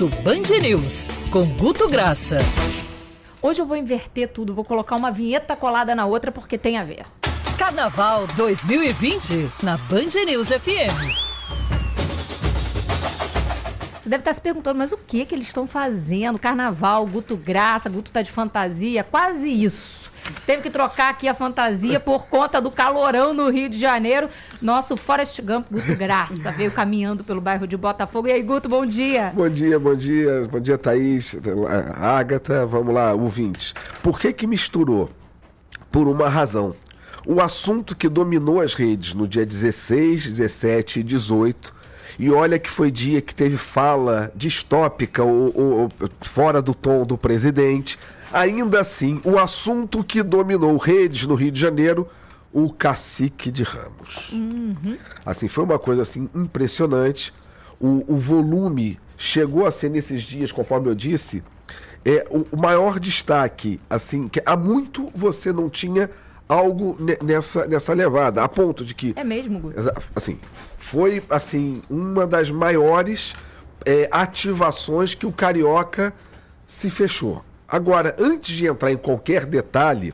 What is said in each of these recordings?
Almoço Band News, com Guto Graça. Hoje eu vou inverter tudo, vou colocar uma vinheta colada na outra porque tem a ver. Carnaval 2020 na Band News FM. Você deve estar se perguntando, mas o que que eles estão fazendo? Carnaval, Guto Graça, Guto tá de fantasia, quase isso. Teve que trocar aqui a fantasia por conta do calorão no Rio de Janeiro. Nosso Forest Gump, Guto Graça, veio caminhando pelo bairro de Botafogo. E aí, Guto, bom dia. Bom dia, bom dia. Bom dia, Thaís, Agatha. Vamos lá, ouvintes. Por que que misturou? Por uma razão. O assunto que dominou as redes no dia 16, 17 e 18 e olha que foi dia que teve fala distópica ou, ou, ou, fora do tom do presidente. Ainda assim, o assunto que dominou redes no Rio de Janeiro, o cacique de Ramos. Uhum. Assim, foi uma coisa assim impressionante. O, o, volume chegou a ser nesses dias, conforme eu disse, é o, o maior destaque, assim, que há muito você não tinha algo nessa, nessa levada, a ponto de que. É mesmo, Assim, foi assim uma das maiores é, ativações que o Carioca se fechou. Agora, antes de entrar em qualquer detalhe,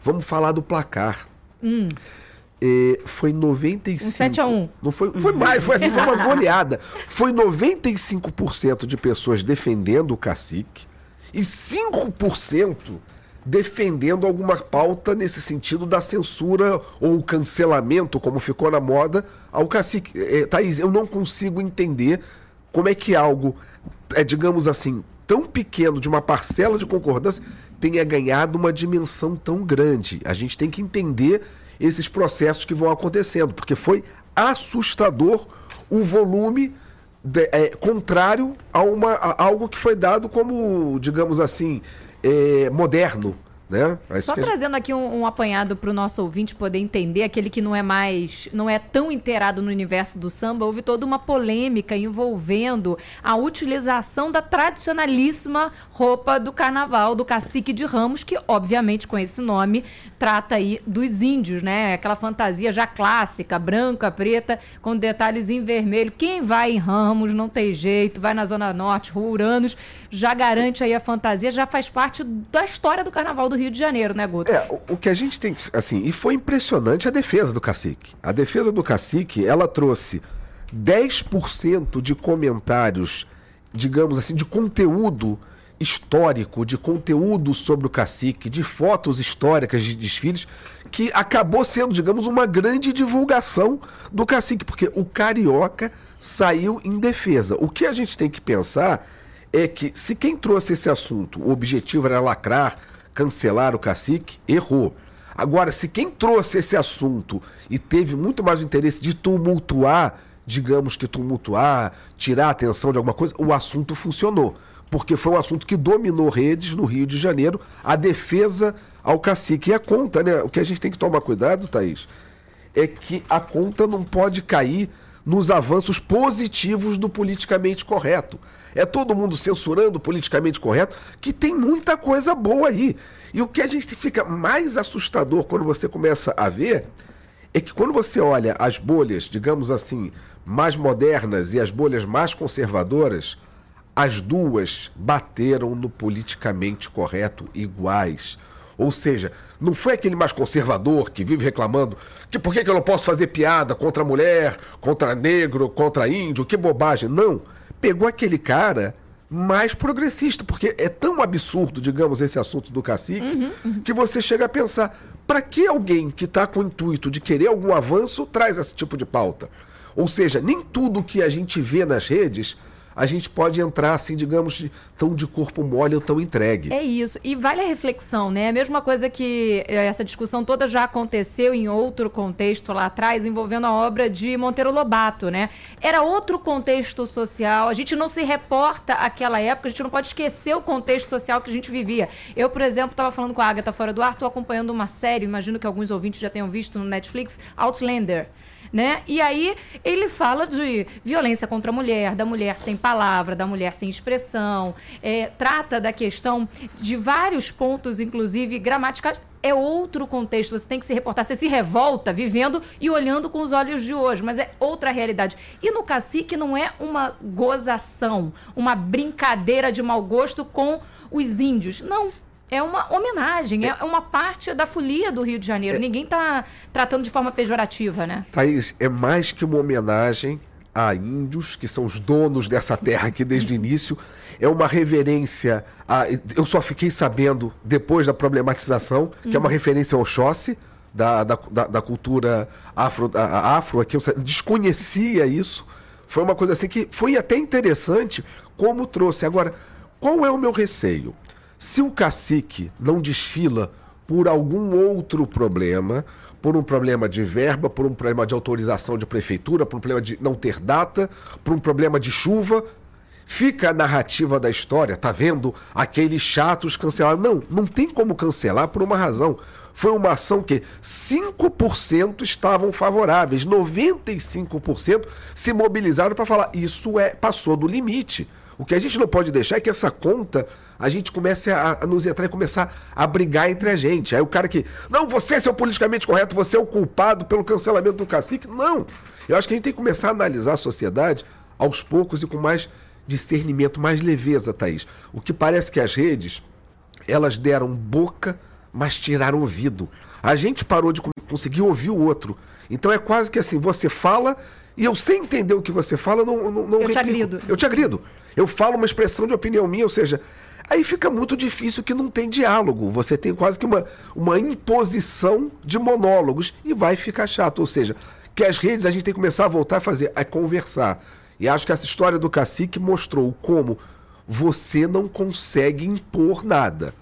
vamos falar do placar. Hum. É, foi 95. Um 7 a 1. Não foi, foi mais, foi assim, foi uma goleada. Foi 95% de pessoas defendendo o cacique e 5% defendendo alguma pauta nesse sentido da censura ou cancelamento, como ficou na moda, ao cacique. É, Thaís, eu não consigo entender como é que algo, é, digamos assim, tão pequeno, de uma parcela de concordância, tenha ganhado uma dimensão tão grande. A gente tem que entender esses processos que vão acontecendo, porque foi assustador o volume de, é, contrário a, uma, a algo que foi dado como, digamos assim, é, moderno. Né? Só trazendo aqui um, um apanhado para o nosso ouvinte poder entender, aquele que não é mais, não é tão inteirado no universo do samba, houve toda uma polêmica envolvendo a utilização da tradicionalíssima roupa do carnaval do cacique de Ramos, que obviamente com esse nome trata aí dos índios, né? Aquela fantasia já clássica, branca, preta, com detalhes em vermelho. Quem vai em Ramos não tem jeito, vai na Zona Norte, Ruranos, já garante aí a fantasia, já faz parte da história do carnaval do Rio de Janeiro, né, Guto? É, o, que a gente tem, assim, e foi impressionante a defesa do cacique. A defesa do cacique, ela trouxe 10% de comentários, digamos assim, de conteúdo histórico, de conteúdo sobre o cacique, de fotos históricas de desfiles, que acabou sendo, digamos, uma grande divulgação do cacique, porque o carioca saiu em defesa. O que a gente tem que pensar é que se quem trouxe esse assunto, o objetivo era lacrar, cancelar o cacique, errou. Agora, se quem trouxe esse assunto e teve muito mais o interesse de tumultuar, digamos que tumultuar, tirar a atenção de alguma coisa, o assunto funcionou. Porque foi um assunto que dominou redes no Rio de Janeiro, a defesa ao cacique. E a conta, né? O que a gente tem que tomar cuidado, Thaís, é que a conta não pode cair nos avanços positivos do politicamente correto. É todo mundo censurando o politicamente correto, que tem muita coisa boa aí. E o que a gente fica mais assustador quando você começa a ver é que quando você olha as bolhas, digamos assim, mais modernas e as bolhas mais conservadoras, as duas bateram no politicamente correto iguais. Ou seja, não foi aquele mais conservador que vive reclamando que por que, que eu não posso fazer piada contra mulher, contra negro, contra índio, que bobagem. Não. Pegou aquele cara mais progressista, porque é tão absurdo, digamos, esse assunto do cacique, uhum, uhum. que você chega a pensar: para que alguém que está com o intuito de querer algum avanço traz esse tipo de pauta? Ou seja, nem tudo que a gente vê nas redes a gente pode entrar, assim, digamos, tão de corpo mole ou tão entregue. É isso. E vale a reflexão, né? A mesma coisa que eh, essa discussão toda já aconteceu em outro contexto lá atrás, envolvendo a obra de Monteiro Lobato, né? Era outro contexto social. A gente não se reporta àquela época, a gente não pode esquecer o contexto social que a gente vivia. Eu, por exemplo, estava falando com a Agatha fora do ar, estou acompanhando uma série, imagino que alguns ouvintes já tenham visto no Netflix, Outlander né? E aí ele fala de violência contra a mulher, da mulher sem palavra, da mulher sem expressão, é, trata da questão de vários pontos, inclusive gramaticais é outro contexto. Você tem que se reportar. Você se revolta vivendo e olhando com os olhos de hoje, mas é outra realidade. E no cacique não é uma gozação, uma brincadeira de mau gosto com os índios. Não. É uma homenagem, é, uma parte da folia do Rio de Janeiro. É, Ninguém está tratando de forma pejorativa, né? Thaís, é mais que uma homenagem a índios, que são os donos dessa terra aqui desde o início. É uma reverência. A, eu só fiquei sabendo depois da problematização, que é uma uhum. referência ao Oxóssi, da, da, da, da cultura afro, a, afro aqui. Eu desconhecia isso. Foi uma coisa assim que foi até interessante como trouxe. Agora, qual é o meu receio? Se o cacique não desfila por algum outro problema, por um problema de verba, por um problema de autorização de prefeitura, por um problema de não ter data, por um problema de chuva. Fica a narrativa da história, tá vendo? Aqueles chatos cancelaram. Não, não tem como cancelar por uma razão. Foi uma ação que 5% estavam favoráveis, 95% se mobilizaram para falar isso é passou do limite. O que a gente não pode deixar é que essa conta a gente comece a, a, nos entrar e começar a brigar entre a gente. Aí o cara que, não, você é o politicamente correto, você é o culpado pelo cancelamento do cacique. Não. Eu acho que a gente tem que começar a analisar a sociedade aos poucos e com mais discernimento, mais leveza, Thaís. O que parece que as redes, elas deram boca, mas tiraram ouvido. A gente parou de conseguir ouvir o outro. Então é quase que assim, você fala e eu sem entender o que você fala, não, não, não Eu replico. te agrido. Eu te agrido. Eu falo uma expressão de opinião minha, ou seja, aí fica muito difícil que não tem diálogo. Você tem quase que uma, uma imposição de monólogos e vai ficar chato. Ou seja, que as redes a gente tem que começar a voltar a fazer, a conversar. E acho que essa história do cacique mostrou como você não consegue impor nada.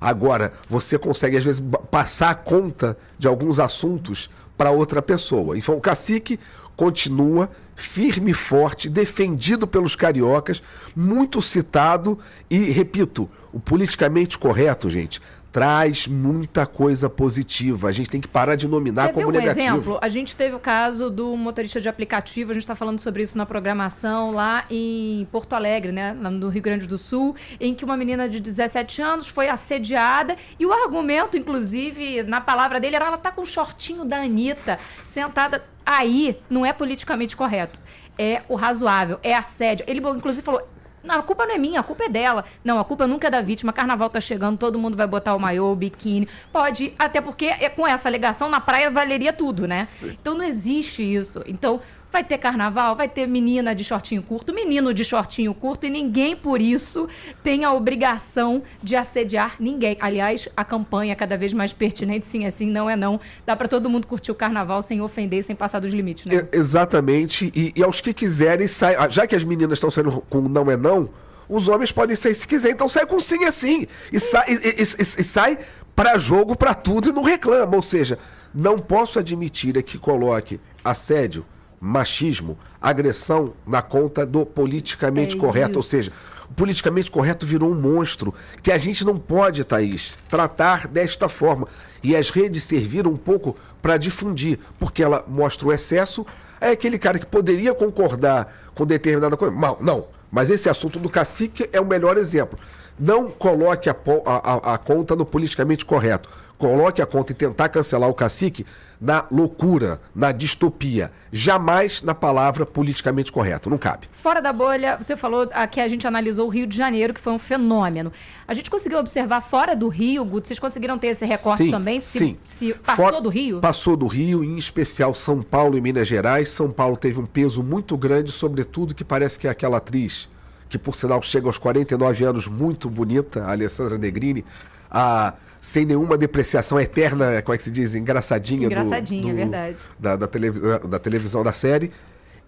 Agora, você consegue, às vezes, passar a conta de alguns assuntos para outra pessoa. Então, o cacique continua firme e forte, defendido pelos cariocas, muito citado e, repito, o politicamente correto, gente, traz muita coisa positiva. A gente tem que parar de nominar Quer como um negativo. exemplo? A gente teve o caso do motorista de aplicativo, a gente está falando sobre isso na programação lá em Porto Alegre, né, no Rio Grande do Sul, em que uma menina de 17 anos foi assediada e o argumento, inclusive, na palavra dele era ela tá com o shortinho da Anitta sentada aí, não é politicamente correto. É o razoável, é assédio. Ele, inclusive, falou: não, a culpa não é minha, a culpa é dela. Não, a culpa nunca é da vítima. Carnaval tá chegando, todo mundo vai botar o maiô, o biquíni. Pode, até porque é, com essa alegação na praia valeria tudo, né? Sim. Então não existe isso. Então, Vai ter carnaval, vai ter menina de shortinho curto, menino de shortinho curto, e ninguém por isso tem a obrigação de assediar ninguém. Aliás, a campanha é cada vez mais pertinente, sim, assim, não é não. Dá para todo mundo curtir o carnaval sem ofender, sem passar dos limites, né? É, exatamente. E, e, aos que quiserem, sai, ah, já que as meninas estão saindo com não é não, os homens podem sair se quiser, então sai com sim é sim. E, sai, e, e, e sai para jogo, para tudo e não reclama. Ou seja, não posso admitir que coloque assédio machismo, agressão na conta do politicamente é correto. Isso. Ou seja, o politicamente correto virou um monstro que a gente não pode, Thaís, tratar desta forma. E as redes serviram um pouco para difundir, porque ela mostra o excesso. É aquele cara que poderia concordar com determinada coisa. Não, não. Mas esse assunto do cacique é o melhor exemplo. Não coloque a, a, a conta no politicamente correto. Coloque a conta e tentar cancelar o cacique na loucura, na distopia. Jamais na palavra politicamente correto. Não cabe. Fora da bolha, você falou que a gente analisou o Rio de Janeiro, que foi um fenômeno. A gente conseguiu observar fora do Rio, Guto? Vocês conseguiram ter esse recorte sim, também? Se, sim. Se passou For, do Rio? Passou do Rio, em especial São Paulo e Minas Gerais. São Paulo teve um peso muito grande, sobretudo que parece que é aquela atriz que por sinal chega aos 49 anos, muito bonita, a Alessandra Negrini, a sem nenhuma depreciação eterna, como é que se diz? Engraçadinha. Engraçadinha, do, do, é verdade. Da, da, televisão, da televisão da série.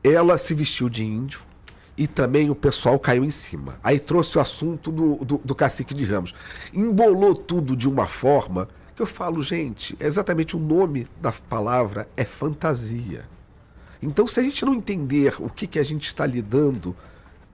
Ela se vestiu de índio e também o pessoal caiu em cima. Aí trouxe o assunto do, do, do cacique de Ramos. Embolou tudo de uma forma que eu falo, gente, exatamente o nome da palavra é fantasia. Então, se a gente não entender o que, que a gente está lidando,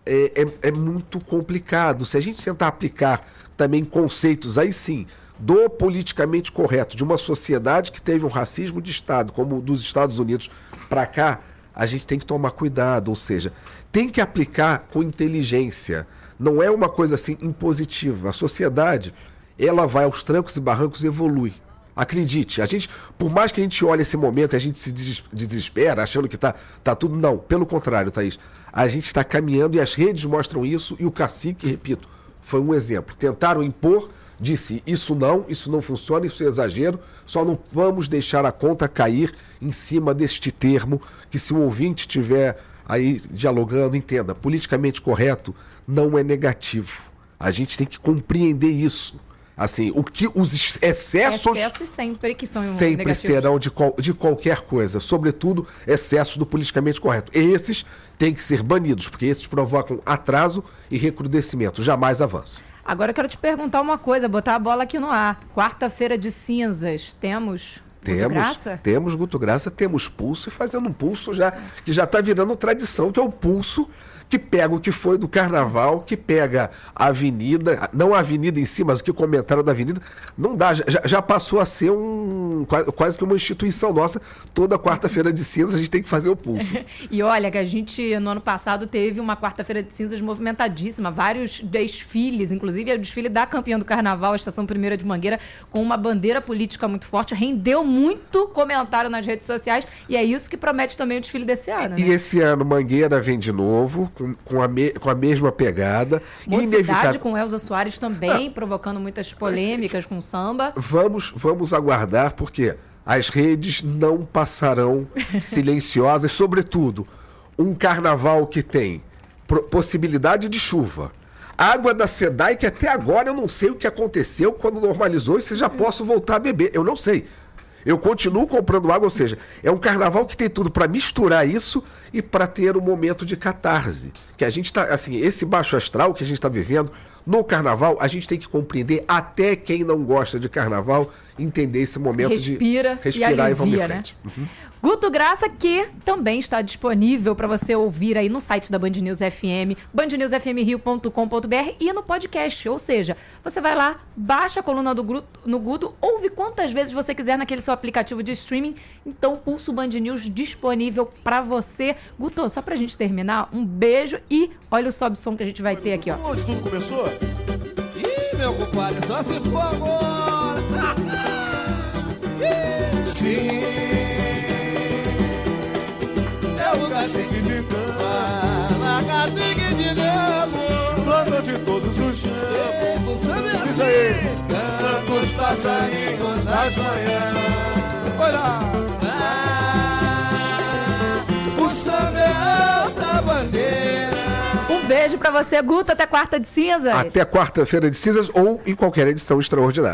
é, é, é muito complicado. Se a gente tentar aplicar também conceitos, aí sim, do politicamente correto, de uma sociedade que teve um racismo de Estado, como dos Estados Unidos para cá, a gente tem que tomar cuidado, ou seja, tem que aplicar com inteligência. Não é uma coisa assim impositiva. A sociedade, ela vai aos trancos e barrancos e evolui. Acredite, a gente, por mais que a gente olhe esse momento e a gente se desespera, achando que tá, tá tudo. Não, pelo contrário, Thaís. A gente está caminhando e as redes mostram isso, e o cacique, repito, foi um exemplo. Tentaram impor disse: Isso não, isso não funciona, isso é exagero, só não vamos deixar a conta cair em cima deste termo, que se o ouvinte tiver aí dialogando, entenda, politicamente correto não é negativo. A gente tem que compreender isso. Assim, o que os excessos. Excessos sempre que são Sempre negativos. serão de, qual, de qualquer coisa, sobretudo excessos do politicamente correto. Esses têm que ser banidos, porque esses provocam atraso e recrudescimento, jamais avanço. Agora eu quero te perguntar uma coisa, botar a bola aqui no ar. Quarta-feira de cinzas, temos temos, Guto Graça? temos Guto Graça, temos pulso e fazendo um pulso já que já está virando tradição, que é o pulso que pega o que foi do carnaval, que pega a avenida, não a avenida em si, mas o que comentaram da avenida, não dá, já, já passou a ser um quase que uma instituição nossa. Toda quarta-feira de cinzas a gente tem que fazer o pulso. e olha, que a gente no ano passado teve uma quarta-feira de cinzas movimentadíssima, vários desfiles, inclusive o desfile da campeã do carnaval, a Estação Primeira de Mangueira, com uma bandeira política muito forte, rendeu muito comentário nas redes sociais e é isso que promete também o desfile desse ano. E, né? e esse ano Mangueira vem de novo, com, com, a, me, com a mesma pegada. Mocidade com Elza Soares também, ah, provocando muitas polêmicas com samba. Vamos, vamos aguardar, porque as redes não passarão silenciosas, sobretudo um carnaval que tem possibilidade de chuva. Água da SEDAI, que até agora eu não sei o que aconteceu quando normalizou e se já posso voltar a beber. Eu não sei. Eu continuo comprando água, ou seja, é um carnaval que tem tudo para misturar isso e para ter um momento de catarse. Que a gente está, assim, esse baixo astral que a gente está vivendo no carnaval, a gente tem que compreender até quem não gosta de carnaval entender esse momento Respira de respirar e, alivia, e vamos em né? frente. Né? Uhum. Guto Graça, que também está disponível para você ouvir aí no site da Band News FM, bandnewsfmrio.com.br e no podcast. Ou seja, você vai lá, baixa a coluna do Guto, no Guto, ouve quantas vezes você quiser naquele seu aplicativo de streaming. Então, Pulso Band News disponível para você. Guto, só para a gente terminar, um beijo e olha o sobe som que a gente vai ter aqui, ó. Onde tudo começou? Ih, meu compadre, só se for agora. Sim cacique de cama, na cacique de gamo, planta de todos os chamos. É Isso aí, canta os passarinhos das manhãs. Olha! Ah, o samba é alta bandeira. Beijo pra você, Guto, até quarta de cinzas. Até quarta-feira de cinzas ou em qualquer edição extraordinária.